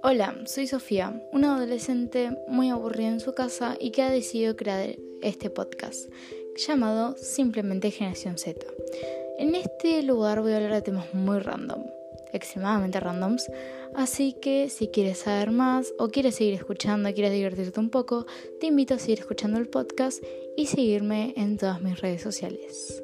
Hola, soy Sofía, una adolescente muy aburrida en su casa y que ha decidido crear este podcast llamado simplemente Generación Z. En este lugar voy a hablar de temas muy random, extremadamente randoms, así que si quieres saber más o quieres seguir escuchando, quieres divertirte un poco, te invito a seguir escuchando el podcast y seguirme en todas mis redes sociales.